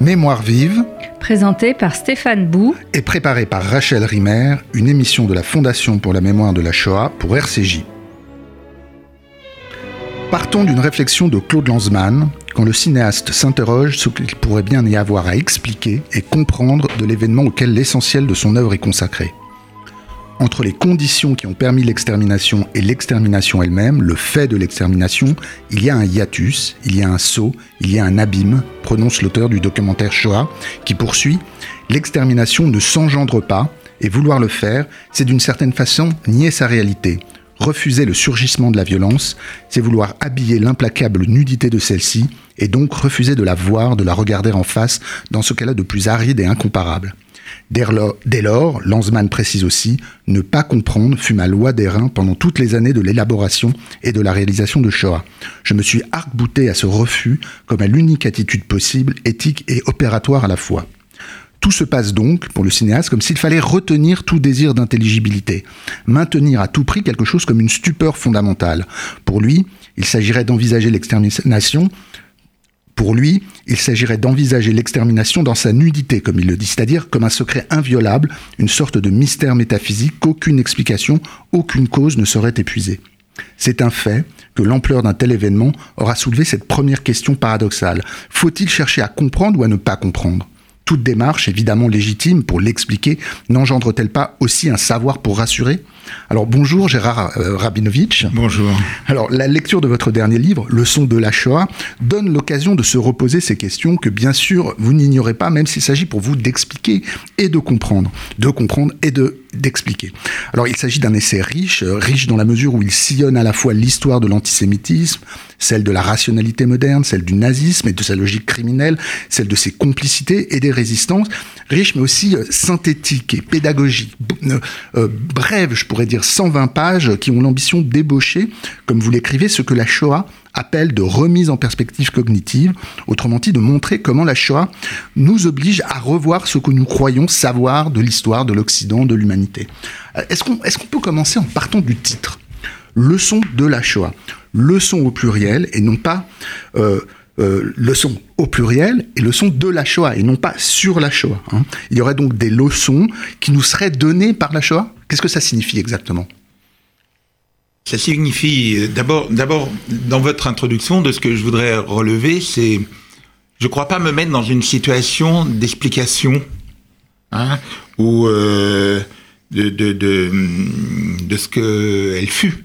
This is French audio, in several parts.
Mémoire vive, Présenté par Stéphane Bou. et préparée par Rachel Rimer, une émission de la Fondation pour la mémoire de la Shoah pour RCJ. Partons d'une réflexion de Claude Lanzmann quand le cinéaste s'interroge sur ce qu'il pourrait bien y avoir à expliquer et comprendre de l'événement auquel l'essentiel de son œuvre est consacré. Entre les conditions qui ont permis l'extermination et l'extermination elle-même, le fait de l'extermination, il y a un hiatus, il y a un saut, il y a un abîme, prononce l'auteur du documentaire Shoah, qui poursuit L'extermination ne s'engendre pas, et vouloir le faire, c'est d'une certaine façon nier sa réalité. Refuser le surgissement de la violence, c'est vouloir habiller l'implacable nudité de celle-ci, et donc refuser de la voir, de la regarder en face, dans ce qu'elle a de plus aride et incomparable. Dès lors, Lanzmann précise aussi, ne pas comprendre fut ma loi des reins pendant toutes les années de l'élaboration et de la réalisation de Shoah. Je me suis arc-bouté à ce refus comme à l'unique attitude possible, éthique et opératoire à la fois. Tout se passe donc, pour le cinéaste, comme s'il fallait retenir tout désir d'intelligibilité, maintenir à tout prix quelque chose comme une stupeur fondamentale. Pour lui, il s'agirait d'envisager l'extermination pour lui, il s'agirait d'envisager l'extermination dans sa nudité, comme il le dit, c'est-à-dire comme un secret inviolable, une sorte de mystère métaphysique qu'aucune explication, aucune cause ne saurait épuiser. C'est un fait que l'ampleur d'un tel événement aura soulevé cette première question paradoxale. Faut-il chercher à comprendre ou à ne pas comprendre? Toute démarche, évidemment légitime pour l'expliquer, n'engendre-t-elle pas aussi un savoir pour rassurer? Alors bonjour Gérard euh, Rabinovitch. Bonjour. Alors la lecture de votre dernier livre, Leçon de la Shoah, donne l'occasion de se reposer ces questions que bien sûr vous n'ignorez pas, même s'il s'agit pour vous d'expliquer et de comprendre, de comprendre et de d'expliquer. Alors il s'agit d'un essai riche, riche dans la mesure où il sillonne à la fois l'histoire de l'antisémitisme, celle de la rationalité moderne, celle du nazisme et de sa logique criminelle, celle de ses complicités et des résistances, riche mais aussi euh, synthétique et pédagogique, euh, euh, brève, je pourrais dire 120 pages qui ont l'ambition d'ébaucher, comme vous l'écrivez, ce que la Shoah appelle de remise en perspective cognitive, autrement dit de montrer comment la Shoah nous oblige à revoir ce que nous croyons savoir de l'histoire de l'Occident, de l'humanité. Euh, Est-ce qu'on est qu'on peut commencer en partant du titre? Leçon de la Shoah. Leçon au pluriel et non pas euh, euh, leçon au pluriel et leçon de la Shoah et non pas sur la Shoah. hein. Il y aurait donc des leçons qui nous seraient données par la Shoah? Qu'est-ce que ça signifie exactement? Ça signifie, euh, d'abord, dans votre introduction, de ce que je voudrais relever, c'est, je ne crois pas me mettre dans une situation d'explication, hein, ou euh, de, de, de, hum, de ce qu'elle fut.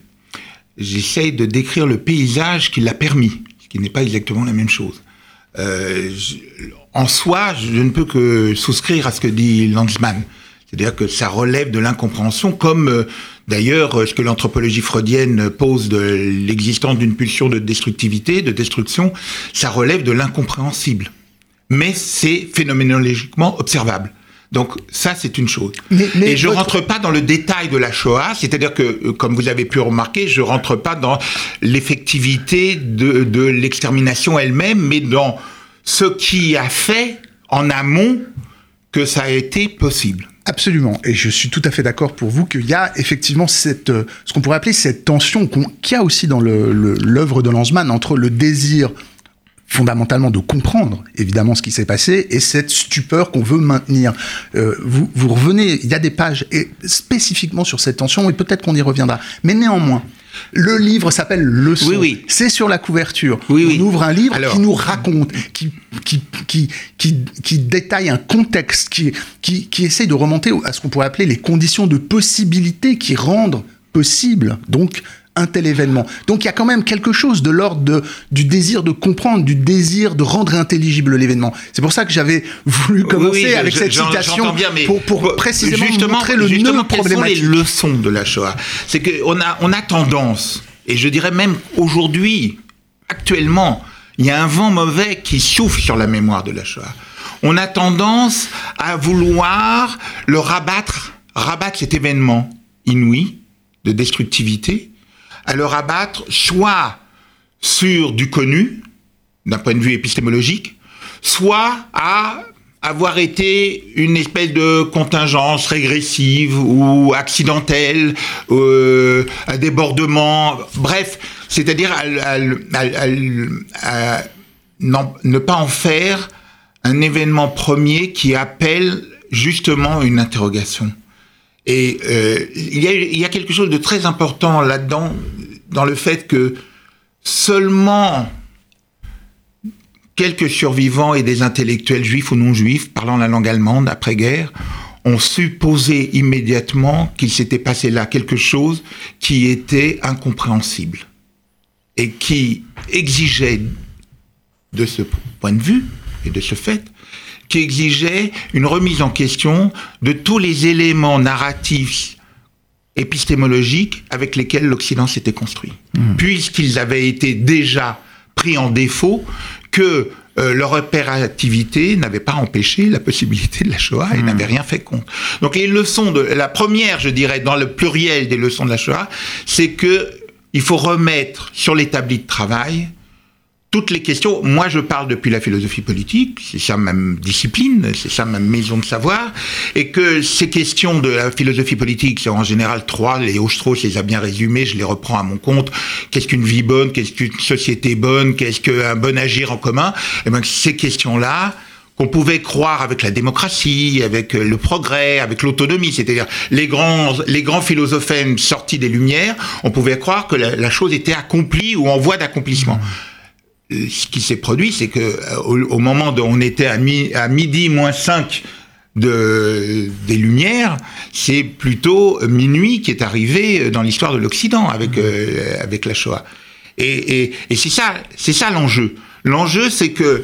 J'essaye de décrire le paysage qui l'a permis, ce qui n'est pas exactement la même chose. Euh, je- en soi, je ne peux que souscrire à ce que dit Lanzmann. C'est-à-dire que ça relève de l'incompréhension, comme euh, d'ailleurs ce que l'anthropologie freudienne pose de l'existence d'une pulsion de destructivité, de destruction, ça relève de l'incompréhensible. Mais c'est phénoménologiquement observable. Donc ça, c'est une chose. Mais- mais Et je votre- rentre pas dans le détail de la Shoah, c'est-à-dire que, euh, comme vous avez pu remarquer, je rentre pas dans l'effectivité de, de l'extermination elle-même, mais dans ce qui a fait en amont que ça a été possible. Absolument, et je suis tout à fait d'accord pour vous qu'il y a effectivement cette, euh, ce qu'on pourrait appeler cette tension qu'il y a aussi dans l'œuvre de Lanzmann entre le désir fondamentalement de comprendre évidemment ce qui s'est passé et cette stupeur qu'on veut maintenir. Euh, vous, vous revenez, il y a des pages et spécifiquement sur cette tension et peut-être qu'on y reviendra. Mais néanmoins, le livre s'appelle Leçon. Oui, oui. C'est sur la couverture. Oui. On ouvre un livre Alors- qui nous raconte, qui, qui, qui, qui, qui détaille un contexte, qui, qui, qui essaye de remonter à ce qu'on pourrait appeler les conditions de possibilité qui rendent possible donc un tel événement. Donc il y a quand même quelque chose de l'ordre de- du désir de comprendre, du désir de rendre intelligible l'événement. C'est pour ça que j'avais voulu commencer Oui, oui, je- avec cette citation j'entends bien, mais pour, pour précisément justement, montrer le justement, nœud quelles sont problématique. les leçons de la Shoah? C'est qu'on a, on a tendance, et je dirais même aujourd'hui, actuellement, il y a un vent mauvais qui souffle sur la mémoire de la Shoah. On a tendance à vouloir le rabattre, rabattre cet événement inouï de destructivité, à le rabattre soit sur du connu, d'un point de vue épistémologique, soit à avoir été une espèce de contingence régressive ou accidentelle, euh, un débordement, bref, c'est-à-dire à, ne pas en faire un événement premier qui appelle justement une interrogation. Et euh, il, y a, il y a quelque chose de très important là-dedans, dans le fait que seulement quelques survivants et des intellectuels juifs ou non juifs parlant la langue allemande après-guerre ont supposé immédiatement qu'il s'était passé là quelque chose qui était incompréhensible et qui exigeait de ce point de vue et de ce fait qui exigeait une remise en question de tous les éléments narratifs épistémologiques avec lesquels l'Occident s'était construit, mmh. puisqu'ils avaient été déjà pris en défaut que euh, leur opérativité n'avait pas empêché la possibilité de la Shoah et mmh. n'avait rien fait contre. Donc les leçons de la première, je dirais, dans le pluriel des leçons de la Shoah, c'est que il faut remettre sur l'établi de travail toutes les questions. Moi, je parle depuis la philosophie politique, c'est ça ma discipline, c'est ça ma maison de savoir, et que ces questions de la philosophie politique, c'est en général trois, les Strauss les a bien résumées, je les reprends à mon compte. Qu'est-ce qu'une vie bonne? Qu'est-ce qu'une société bonne? Qu'est-ce qu'un bon agir en commun? Et eh bien, ces questions-là, qu'on pouvait croire avec la démocratie, avec le progrès, avec l'autonomie, c'est-à-dire les grands, les grands sortis des Lumières, on pouvait croire que la chose était accomplie ou en voie d'accomplissement ce qui s'est produit, c'est que euh, au, moment où on était à, à midi moins 5 de, des Lumières, c'est plutôt minuit qui est arrivé dans l'histoire de l'Occident avec, mmh. euh, avec la Shoah. Et, et, et c'est ça, c'est ça l'enjeu. L'enjeu, c'est que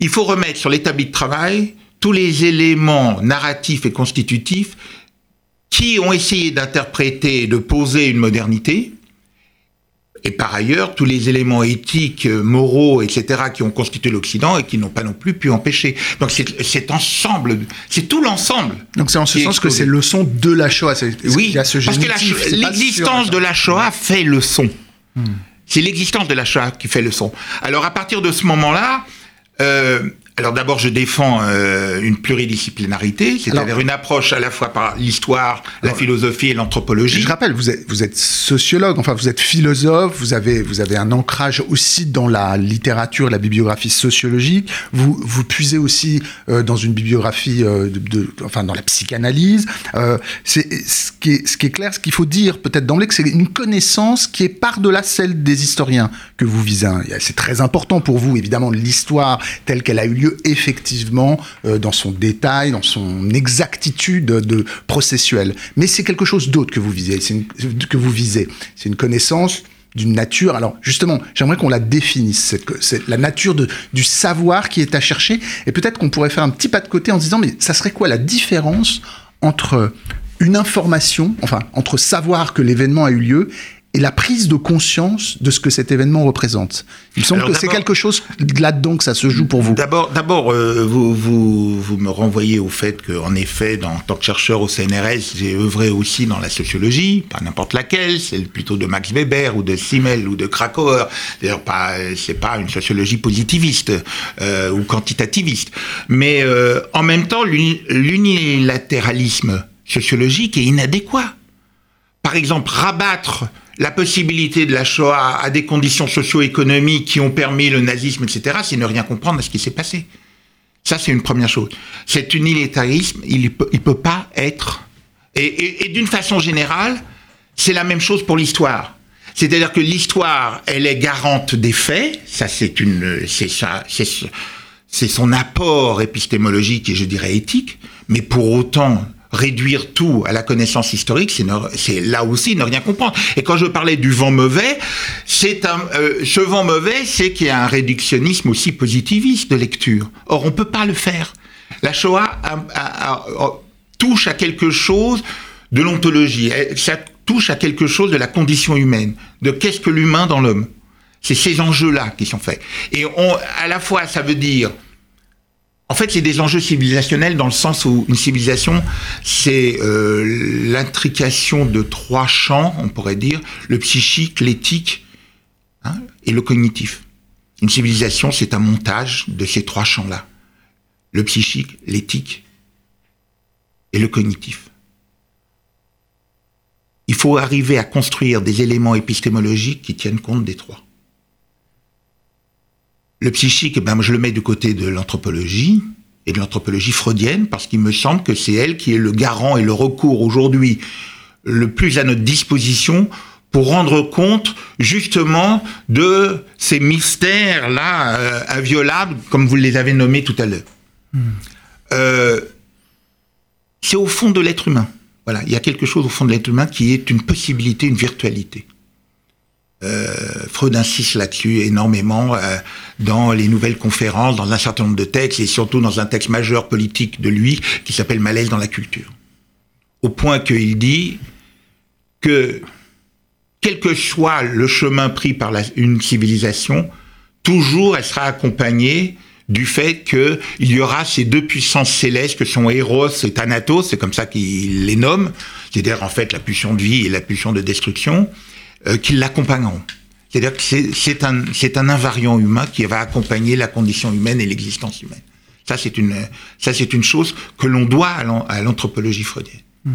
il faut remettre sur l'établi de travail tous les éléments narratifs et constitutifs qui ont essayé d'interpréter et de poser une modernité, et par ailleurs tous les éléments éthiques, euh, moraux, etc., qui ont constitué l'Occident et qui n'ont pas non plus pu empêcher. Donc c'est ensemble, c'est tout l'ensemble. Donc c'est en ce sens que c'est leçon de la Shoah. Oui, parce que l'existence de la Shoah fait leçon. Hmm. C'est l'existence de la Shoah qui fait leçon. Alors à partir de ce moment-là, euh, alors d'abord, je défends euh, une pluridisciplinarité, c'est-à-dire une approche à la fois par l'histoire, la philosophie et l'anthropologie. Je rappelle, vous êtes, vous êtes sociologue, enfin vous êtes philosophe, vous avez, vous avez un ancrage aussi dans la littérature, la bibliographie sociologique. Vous, vous puisez aussi euh, dans une bibliographie, euh, de, enfin dans la psychanalyse. c'est ce qui est, ce qui est clair, ce qu'il faut dire peut-être d'emblée, que c'est une connaissance qui est par-delà celle des historiens que vous visez. C'est très important pour vous, évidemment, l'histoire telle qu'elle a eu lieu effectivement euh, dans son détail, dans son exactitude de processuelle. Mais c'est quelque chose d'autre que vous visez. C'est que vous visez. C'est une connaissance d'une nature. Alors justement, j'aimerais qu'on la définisse, c'est la nature du savoir qui est à chercher. Et peut-être qu'on pourrait faire un petit pas de côté en se disant, mais ça serait quoi la différence entre une information, enfin entre savoir que l'événement a eu lieu et la prise de conscience de ce que cet événement représente. Il me semble que c'est quelque chose là-dedans que ça se joue pour vous. D'abord, d'abord, euh, vous, vous, vous, me renvoyez au fait qu'en effet, en tant que chercheur au CNRS, j'ai œuvré aussi dans la sociologie, pas n'importe laquelle, c'est plutôt de Max Weber ou de Simmel ou de Krakauer. D'ailleurs, pas, c'est pas une sociologie positiviste euh, ou quantitativiste, mais euh, en même temps, l'unilatéralisme sociologique est inadéquat. Par exemple, rabattre la possibilité de la Shoah à des conditions socio-économiques qui ont permis le nazisme, etc., c'est ne rien comprendre à ce qui s'est passé. Ça, c'est une première chose. Cet unilatérisme, il peut, il peut pas être. Et, d'une façon générale, c'est la même chose pour l'histoire. C'est-à-dire que l'histoire, elle est garante des faits. Ça, c'est une, c'est ça, c'est son apport épistémologique et je dirais éthique. Mais pour autant, réduire tout à la connaissance historique, c'est là aussi ne rien comprendre. Et quand je parlais du vent mauvais, c'est euh, ce vent mauvais, c'est qu'il y a un réductionnisme aussi positiviste de lecture. Or, on peut pas le faire. La Shoah touche à quelque chose de l'ontologie. Ça touche à quelque chose de la condition humaine, de qu'est-ce que l'humain dans l'homme. C'est ces enjeux-là qui sont faits. Et on, à la fois, ça veut dire en fait, c'est des enjeux civilisationnels dans le sens où une civilisation, c'est euh, l'intrication de trois champs, on pourrait dire, le psychique, l'éthique hein, et le cognitif. Une civilisation, c'est un montage de ces trois champs-là. Le psychique, l'éthique et le cognitif. Il faut arriver à construire des éléments épistémologiques qui tiennent compte des trois. Le psychique, eh ben, je le mets du côté de l'anthropologie et de l'anthropologie freudienne, parce qu'il me semble que c'est elle qui est le garant et le recours aujourd'hui le plus à notre disposition pour rendre compte justement de ces mystères-là euh, inviolables, comme vous les avez nommés tout à l'heure. Hmm. Euh, c'est au fond de l'être humain. Voilà, il y a quelque chose au fond de l'être humain qui est une possibilité, une virtualité. Euh, Freud insiste là-dessus énormément euh, dans les nouvelles conférences, dans un certain nombre de textes, et surtout dans un texte majeur politique de lui qui s'appelle Malaise dans la culture. Au point qu'il dit que quel que soit le chemin pris par une civilisation, toujours elle sera accompagnée du fait qu'il y aura ces deux puissances célestes que sont Eros et Thanatos, c'est comme ça qu'il les nomme, c'est-à-dire en fait la pulsion de vie et la pulsion de destruction, euh, qui l'accompagneront. C'est-à-dire que c'est un, un invariant humain qui va accompagner la condition humaine et l'existence humaine. Ça, c'est une, ça, c'est une chose que l'on doit à l'anthropologie freudienne. Hmm.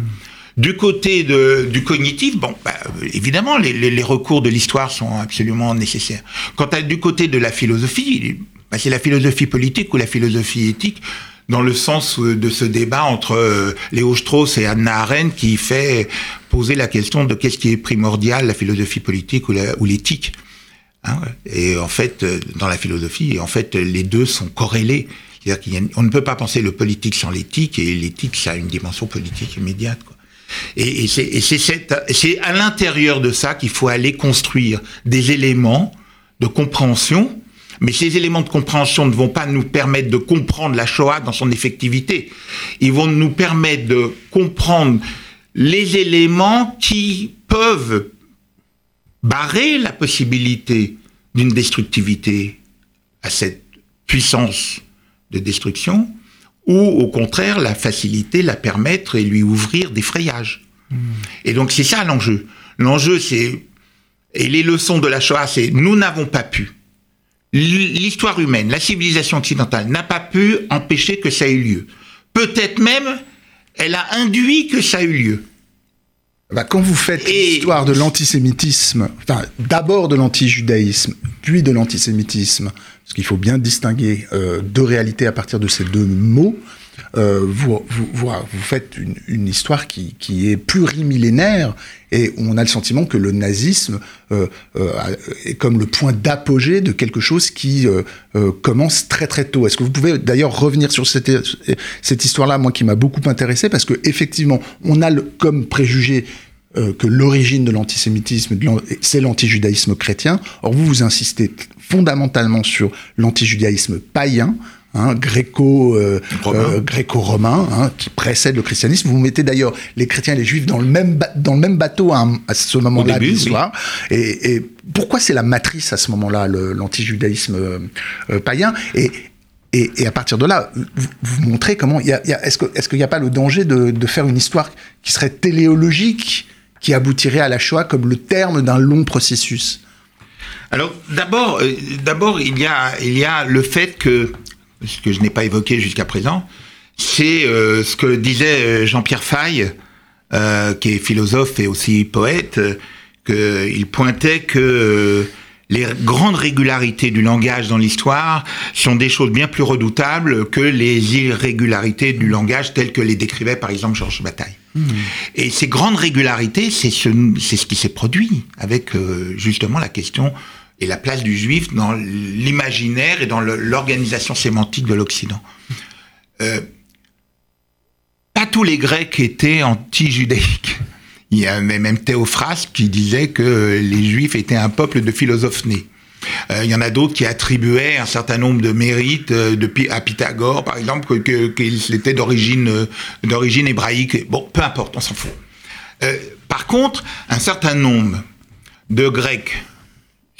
Du côté de, du cognitif, bon, bah, évidemment, les, les, recours de l'histoire sont absolument nécessaires. Quant à du côté de la philosophie, bah, c'est la philosophie politique ou la philosophie éthique dans le sens de ce débat entre euh, Léo Strauss et Anna Arendt qui fait poser la question de qu'est-ce qui est primordial, la philosophie politique ou l'éthique. Hein, et en fait, euh, dans la philosophie, en fait, les deux sont corrélés. C'est-à-dire qu'on ne peut pas penser le politique sans l'éthique, et l'éthique, ça a une dimension politique immédiate. Et c'est à l'intérieur de ça qu'il faut aller construire des éléments de compréhension mais ces éléments de compréhension ne vont pas nous permettre de comprendre la Shoah dans son effectivité. Ils vont nous permettre de comprendre les éléments qui peuvent barrer la possibilité d'une destructivité à cette puissance de destruction, ou au contraire la faciliter, la permettre et lui ouvrir des frayages. Hmm. Et donc c'est ça l'enjeu. L'enjeu c'est, et les leçons de la Shoah c'est, nous n'avons pas pu l'histoire humaine, la civilisation occidentale n'a pas pu empêcher que ça ait eu lieu. Peut-être même, elle a induit que ça ait eu lieu. Bah, quand vous faites l'histoire de l'antisémitisme, enfin d'abord de l'antijudaïsme, puis de l'antisémitisme, parce qu'il faut bien distinguer euh, deux réalités à partir de ces deux mots, euh, vous, vous, vous, faites une, une histoire qui, qui, est plurimillénaire et on a le sentiment que le nazisme euh, euh, est comme le point d'apogée de quelque chose qui euh, euh, commence très très tôt. Est-ce que vous pouvez d'ailleurs revenir sur cette, cette histoire-là, moi qui m'a beaucoup intéressé, parce que effectivement, on a le, comme préjugé que l'origine de l'antisémitisme, c'est l'antijudaïsme chrétien. Or, vous, vous insistez fondamentalement sur l'antijudaïsme païen, Hein, euh, euh, gréco-romain, hein, qui précède le christianisme. Vous mettez d'ailleurs les chrétiens et les juifs dans le même, dans le même bateau à, ce moment-là de l'histoire. Et, et, pourquoi c'est la matrice à ce moment-là, l'antijudaïsme euh, païen? Et, et, et, à partir de là, vous, vous montrez comment. Y a, y a, Est-ce qu'il est n'y a pas le danger de, de, faire une histoire qui serait téléologique, qui aboutirait à la Shoah comme le terme d'un long processus? Alors d'abord, d'abord il y a il y a le fait que ce que je n'ai pas évoqué jusqu'à présent, c'est euh, ce que disait euh, Jean-Pierre Faye, euh, qui est philosophe et aussi poète, qu'il pointait que les grandes régularités du langage dans l'histoire sont des choses bien plus redoutables que les irrégularités du langage telles que les décrivait par exemple Georges Bataille. Mmh. Et ces grandes régularités, c'est ce, ce qui s'est produit avec justement la question et la place du juif dans l'imaginaire et dans l'organisation sémantique de l'Occident. Euh, pas tous les Grecs étaient anti-judaïques. Il y a même Théophraste qui disait que les Juifs étaient un peuple de philosophes nés. Euh, il y en a d'autres qui attribuaient un certain nombre de mérites euh, à Pythagore, par exemple, qu'il était d'origine d'origine hébraïque. Bon, peu importe, on s'en fout. par contre, un certain nombre de Grecs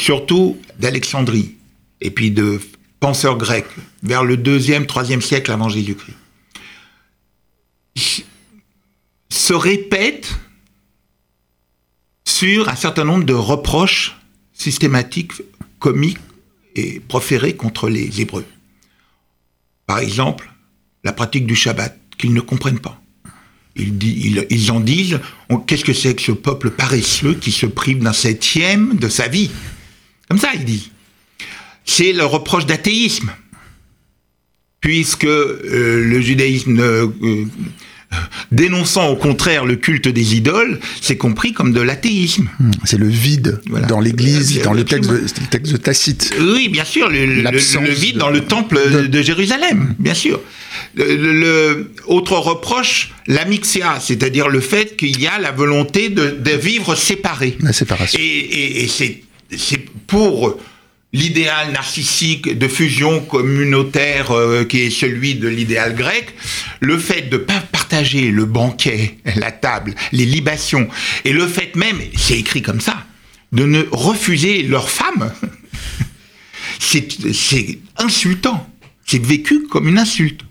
surtout d'Alexandrie, et puis de penseurs grecs, vers le deuxième, troisième siècle avant Jésus-Christ, se répètent sur un certain nombre de reproches systématiques, comiques et proférés contre les Hébreux. Par exemple, la pratique du Shabbat, qu'ils ne comprennent pas. Ils, ils en disent, qu'est-ce que c'est que ce peuple paresseux qui se prive d'un septième de sa vie? Comme ça, il dit. c'est le reproche d'athéisme, puisque euh, le judaïsme euh, dénonçant au contraire le culte des idoles, c'est compris comme de l'athéisme. Hmm, c'est le vide dans l'Église, dans le texte, de, Tacite. Oui, bien sûr, le, le, vide dans le temple de, Jérusalem, bien sûr. Le, autre reproche, la mixia, c'est-à-dire le fait qu'il y a la volonté de, vivre séparé. La séparation. Et, et c'est pour l'idéal narcissique de fusion communautaire euh, qui est celui de l'idéal grec, le fait de pas partager le banquet, la table, les libations, et le fait même, c'est écrit comme ça, de ne refuser leur femme, c'est insultant, c'est vécu comme une insulte.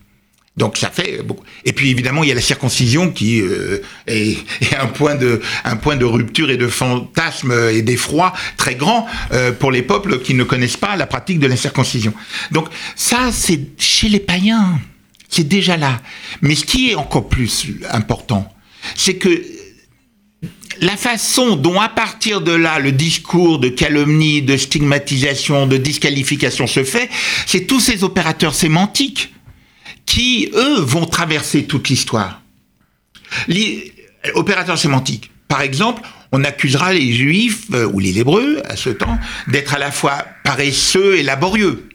Donc ça fait beaucoup. Et puis évidemment, il y a la circoncision qui euh, est, un point de rupture et de fantasme et d'effroi très grand euh, pour les peuples qui ne connaissent pas la pratique de la circoncision. Donc ça, c'est chez les païens, c'est déjà là. Mais ce qui est encore plus important, c'est que la façon dont à partir de là le discours de calomnie, de stigmatisation, de disqualification se fait, c'est tous ces opérateurs sémantiques qui, eux, vont traverser toute l'histoire. Les opérateurs sémantiques. Par exemple, on accusera les juifs, euh, ou les hébreux, à ce temps, d'être à la fois paresseux et laborieux,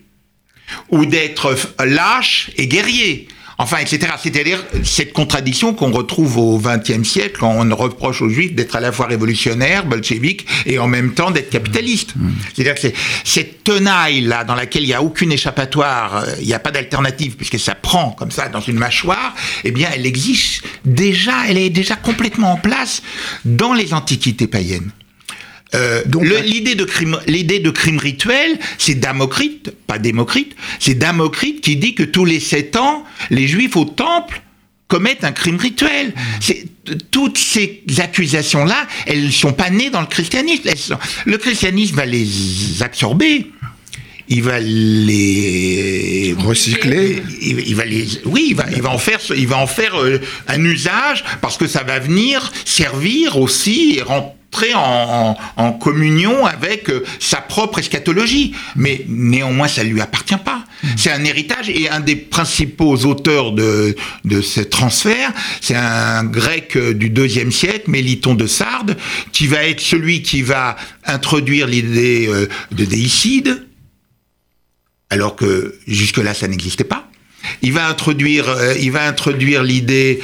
ou d'être lâches et guerriers, enfin, etc. C'est-à-dire cette contradiction qu'on retrouve au XXe siècle, quand on reproche aux Juifs d'être à la fois révolutionnaires, bolcheviques, et en même temps d'être capitalistes. Mmh. C'est-à-dire que cette tenaille-là, dans laquelle il n'y a aucune échappatoire, euh, il n'y a pas d'alternative, puisque ça prend comme ça dans une mâchoire, eh bien, elle existe déjà, elle est déjà complètement en place dans les antiquités païennes. Euh, l'idée de crime, l'idée de crime rituel, c'est Damocrite, pas Démocrite, c'est Damocrite qui dit que tous les sept ans, les Juifs au temple commettent un crime rituel. C'est, toutes ces accusations-là, elles ne sont pas nées dans le christianisme. le christianisme va les absorber. Il va les recycler. Il, va les, oui, il va, il va en faire, il va en faire euh, un usage parce que ça va venir servir aussi et rendre en, en, communion avec euh, sa propre eschatologie. Mais néanmoins, ça ne lui appartient pas. Mm. C'est un héritage et un des principaux auteurs de, de ce transfert, c'est un grec euh, du deuxième siècle, Méliton de Sardes, qui va être celui qui va introduire l'idée euh, de déicide, alors que jusque-là, ça n'existait pas. Il va introduire, il va introduire l'idée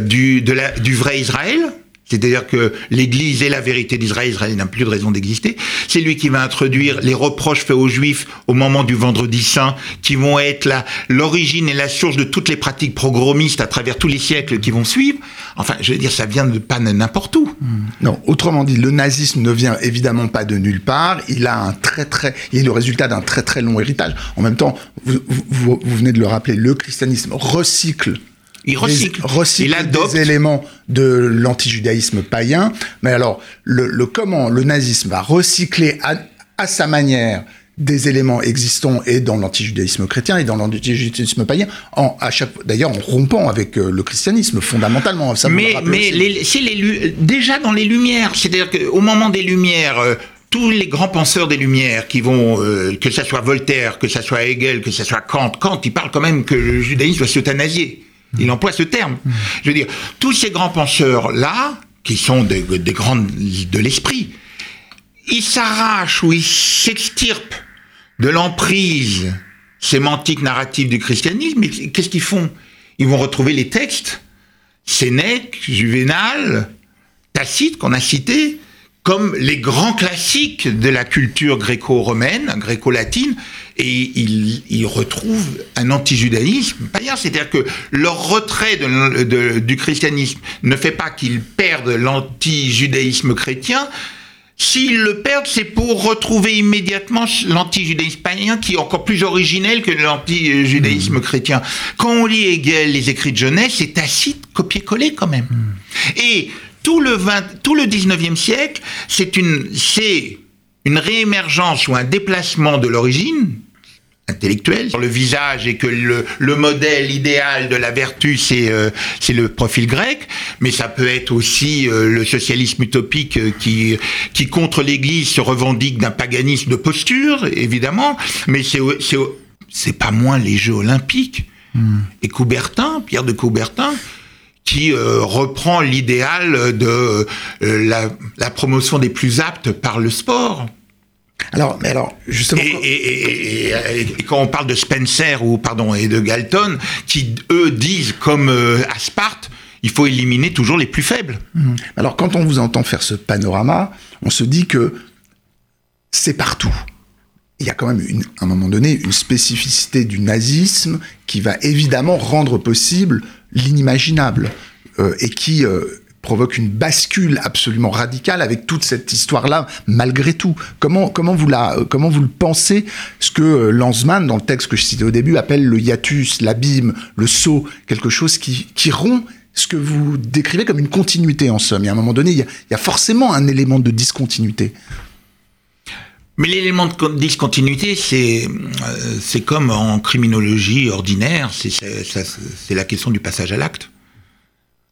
du, de la, du vrai Israël, c'est-à-dire que l'Église est la vérité d'Israël, Israël n'a plus de raison d'exister. C'est lui qui va introduire les reproches faits aux Juifs au moment du Vendredi Saint, qui vont être l'origine et la source de toutes les pratiques progromistes à travers tous les siècles qui vont suivre. Enfin, je veux dire, ça vient de pas n'importe où. Hmm. Non, autrement dit, le nazisme ne vient évidemment pas de nulle part. Il a un très très, il est le résultat d'un très très long héritage. En même temps, vous venez de le rappeler, le christianisme recycle il recycle. il adopte. des éléments de l'antijudaïsme païen. Mais alors, le, comment le nazisme va recycler à, sa manière des éléments existants et dans l'antijudaïsme chrétien et dans l'antijudaïsme païen, en, à chaque, d'ailleurs en rompant avec euh, le christianisme fondamentalement. mais mais c'est les, déjà dans les Lumières, c'est-à-dire qu'au moment des Lumières, euh, tous les grands penseurs des Lumières qui vont, euh, que ça soit Voltaire, que ça soit Hegel, que ça soit Kant, Kant, il parle quand même que le judaïsme doit s'euthanasier. Il emploie ce terme. Je veux dire, tous ces grands penseurs-là, qui sont des, grands de l'esprit, ils s'arrachent ou ils s'extirpent de l'emprise sémantique narrative du christianisme. Qu'est-ce qu'ils font? Ils vont retrouver les textes, Sénèque, Juvénal, Tacite qu'on a cités, comme les grands classiques de la culture gréco-romaine, gréco-latine, et ils, retrouvent un antijudaïsme païen. C'est-à-dire que leur retrait du christianisme ne fait pas qu'ils perdent l'antijudaïsme chrétien. S'ils le perdent, c'est pour retrouver immédiatement l'antijudaïsme païen qui est encore plus originel que l'antijudaïsme mmh. chrétien. Quand on lit Hegel, les écrits de jeunesse, c'est Tacite copier-coller quand même. Mmh. Et tout le, 20, tout le 19e siècle, c'est une, c'est une réémergence ou un déplacement de l'origine, intellectuel sur le visage et que le, le modèle idéal de la vertu c'est euh, c'est le profil grec mais ça peut être aussi euh, le socialisme utopique euh, qui qui contre l'église se revendique d'un paganisme de posture évidemment mais c'est c'est c'est pas moins les jeux olympiques hmm. et Coubertin Pierre de Coubertin qui reprend l'idéal de la, la promotion des plus aptes par le sport alors, mais alors, justement. Et, quand on parle de Spencer ou pardon et de Galton, qui eux disent comme euh, à Sparte, il faut éliminer toujours les plus faibles. Mmh. Alors, quand on vous entend faire ce panorama, on se dit que c'est partout. Il y a quand même, une, à un moment donné, une spécificité du nazisme qui va évidemment rendre possible l'inimaginable euh, et qui euh, provoque une bascule absolument radicale avec toute cette histoire-là, malgré tout. Comment, comment, vous la, comment vous le pensez, ce que euh, Lanzmann, dans le texte que je citais au début, appelle le hiatus, l'abîme, le saut, quelque chose qui, qui rompt ce que vous décrivez comme une continuité en somme. Et à un moment donné, il y a forcément un élément de discontinuité. Mais l'élément de discontinuité, c'est euh, c'est comme en criminologie ordinaire, c'est la question du passage à l'acte.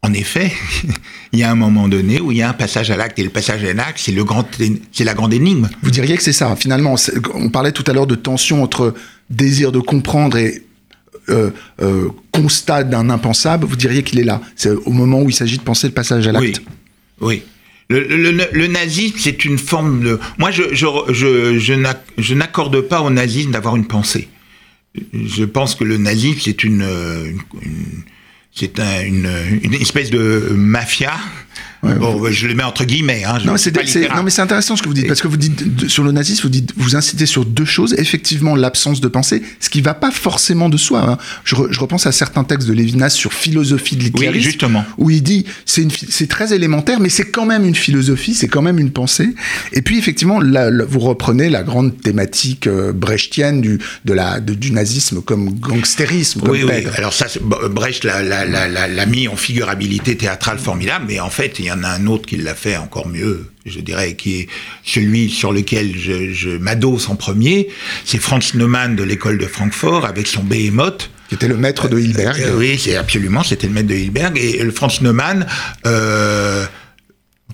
En effet, il y a un moment donné où il y a un passage à l'acte et le passage à l'acte, c'est le grand, c'est la grande énigme. Vous diriez que c'est ça. Finalement, on parlait tout à l'heure de tension entre désir de comprendre et euh, euh, constat d'un impensable. Vous diriez qu'il est là. C'est au moment où il s'agit de penser le passage à l'acte. Oui. oui. Le, nazisme, c'est une forme de. Moi, je, je, je, n'accorde pas au nazisme d'avoir une pensée. Je pense que le nazisme, c'est une c'est une, une, espèce de mafia bon, je le mets entre guillemets. Hein, non, mais c'est intéressant ce que vous dites, parce que vous dites sur le nazisme, vous dites, vous incitez sur deux choses. Effectivement, l'absence de pensée, ce qui va pas forcément de soi. Hein. Je, je, repense à certains textes de Lévinas sur philosophie de l'hitlérisme, oui, justement. où il dit c'est très élémentaire, mais c'est quand même une philosophie, c'est quand même une pensée. Et puis effectivement, vous reprenez la grande thématique euh, brechtienne du, de la, du nazisme comme gangstérisme. Comme oui, oui. Alors ça, Brecht l'a mis en figurabilité théâtrale formidable, mais en fait, il y en a un autre qui l'a fait encore mieux, je dirais, qui est celui sur lequel je, m'adosse en premier. C'est Franz Neumann de l'école de Francfort avec son Behemoth. Qui était le maître de Hilberg. Euh, oui, c'est absolument, c'était le maître de Hilberg. Et le Franz Neumann euh,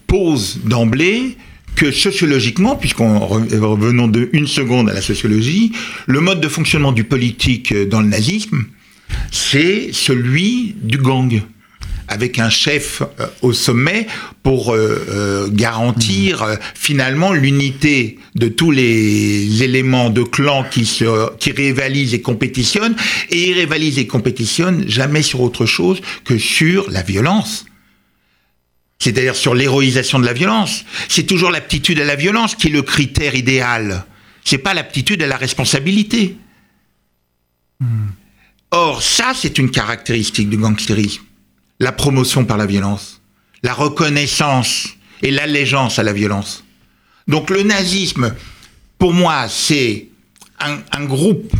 pose d'emblée que sociologiquement, puisqu'on revenons de une seconde à la sociologie, le mode de fonctionnement du politique dans le nazisme, c'est celui du gang avec un chef euh, au sommet pour euh, euh, garantir mmh. finalement l'unité de tous les éléments de clan qui se qui rivalisent et compétitionnent et ils rivalisent et compétitionnent jamais sur autre chose que sur la violence. C'est-à-dire sur l'héroïsation de la violence. C'est toujours l'aptitude à la violence qui est le critère idéal. C'est pas l'aptitude à la responsabilité. Mmh. Or, ça, c'est une caractéristique du gangstérisme la promotion par la violence, la reconnaissance et l'allégeance à la violence. Donc le nazisme, pour moi, c'est un, groupe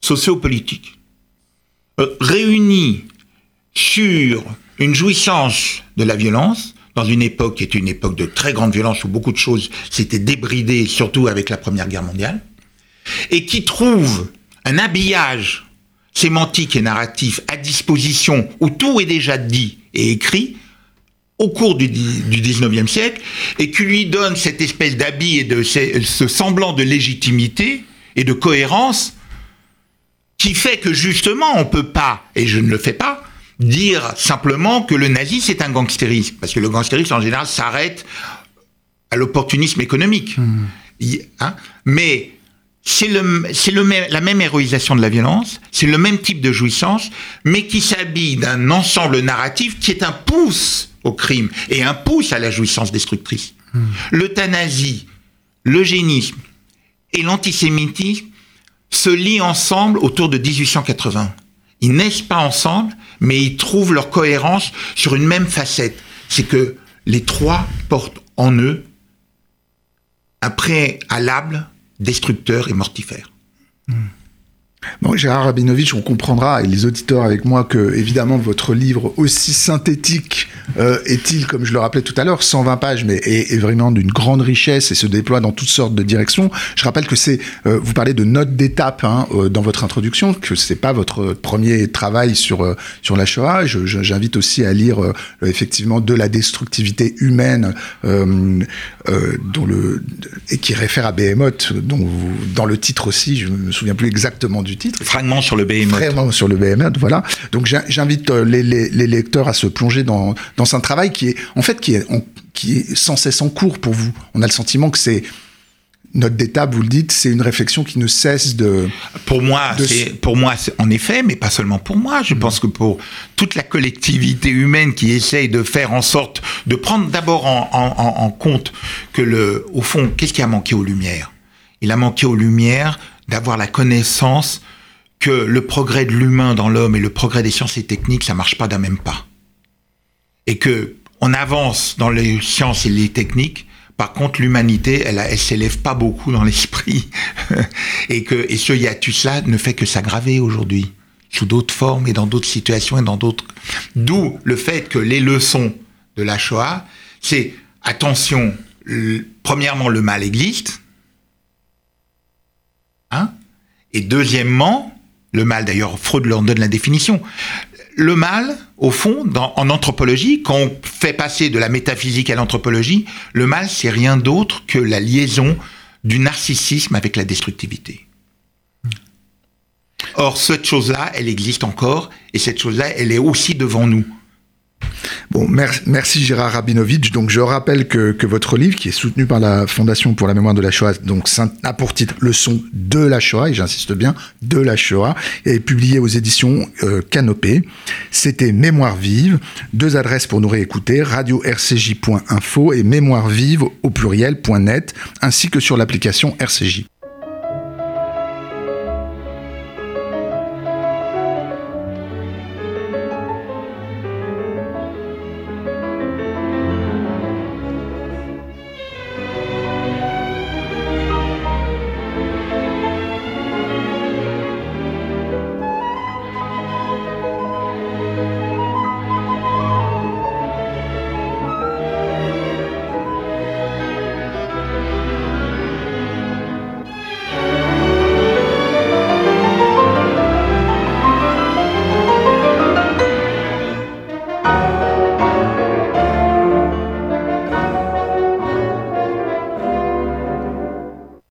sociopolitique euh, réuni sur une jouissance de la violence, dans une époque qui est une époque de très grande violence où beaucoup de choses s'étaient débridées, surtout avec la Première Guerre mondiale, et qui trouve un habillage sémantique et narratif à disposition, où tout est déjà dit et écrit, au cours du, du 19e siècle, et qui lui donne cette espèce d'habit et de ce, semblant de légitimité et de cohérence, qui fait que justement on peut pas, et je ne le fais pas, dire simplement que le nazi c'est un gangstérisme, parce que le gangstérisme en général s'arrête à l'opportunisme économique. Mmh. Hein Mais c'est le, la même héroïsation de la violence, c'est le même type de jouissance, mais qui s'habille d'un ensemble narratif qui est un pouce au crime et un pouce à la jouissance destructrice. Hmm. L'euthanasie, l'eugénisme et l'antisémitisme se lient ensemble autour de 1880. Ils naissent pas ensemble, mais ils trouvent leur cohérence sur une même facette. C'est que les trois portent en eux un préalable destructeur et mortifère. Hmm. Gérard Rabinovitch, on comprendra, et les auditeurs avec moi, que évidemment votre livre, aussi synthétique euh, est-il, comme je le rappelais tout à l'heure, 120 pages, mais est, vraiment d'une grande richesse et se déploie dans toutes sortes de directions. Je rappelle que c'est, euh, vous parlez de notes d'étape hein, euh, dans votre introduction, que c'est pas votre premier travail sur sur la Shoah. J'invite aussi à lire effectivement de la destructivité humaine, dont le et qui réfère à Behemoth, dont dans le titre aussi, je me souviens plus exactement du titre. Fragment sur le Behemoth. Fragment sur le Behemoth, voilà. Donc j'invite les, les, les lecteurs à se plonger dans dans un travail qui est, en fait, qui est, qui est sans cesse en cours pour vous. On a le sentiment que c'est notre d'étape, vous le dites, c'est une réflexion qui ne cesse de. Pour moi, c'est pour moi, en effet, mais pas seulement pour moi. Je pense que pour toute la collectivité humaine qui essaye de faire en sorte de prendre d'abord en, en, compte que le, au fond, qu'est-ce qui a manqué aux Lumières? Il a manqué aux Lumières d'avoir la connaissance que le progrès de l'humain dans l'homme et le progrès des sciences et techniques, ça marche pas d'un même pas et que on avance dans les sciences et les techniques. Par contre, l'humanité, elle, elle s'élève pas beaucoup dans l'esprit, et que et ce hiatus-là ne fait que s'aggraver aujourd'hui sous d'autres formes et dans d'autres situations et dans d'autres. D'où le fait que les leçons de la Shoah, c'est attention. premièrement, le mal existe, hein, et deuxièmement, le mal, d'ailleurs, Freud leur donne la définition le mal, au fond, en anthropologie, quand on fait passer de la métaphysique à l'anthropologie, le mal, c'est rien d'autre que la liaison du narcissisme avec la destructivité. Or, cette chose-là, elle existe encore, et cette chose-là, elle est aussi devant nous. Bon, merci Gérard Rabinovitch. Donc, je rappelle que, votre livre, qui est soutenu par la Fondation pour la mémoire de la Shoah, donc a pour titre Leçon de la Shoah, et j'insiste bien, de la Shoah, est publié aux éditions euh, Canopée. C'était Mémoire vive. Deux adresses pour nous réécouter radio-rcj.info et mémoire vive au pluriel.net, ainsi que sur l'application RCJ.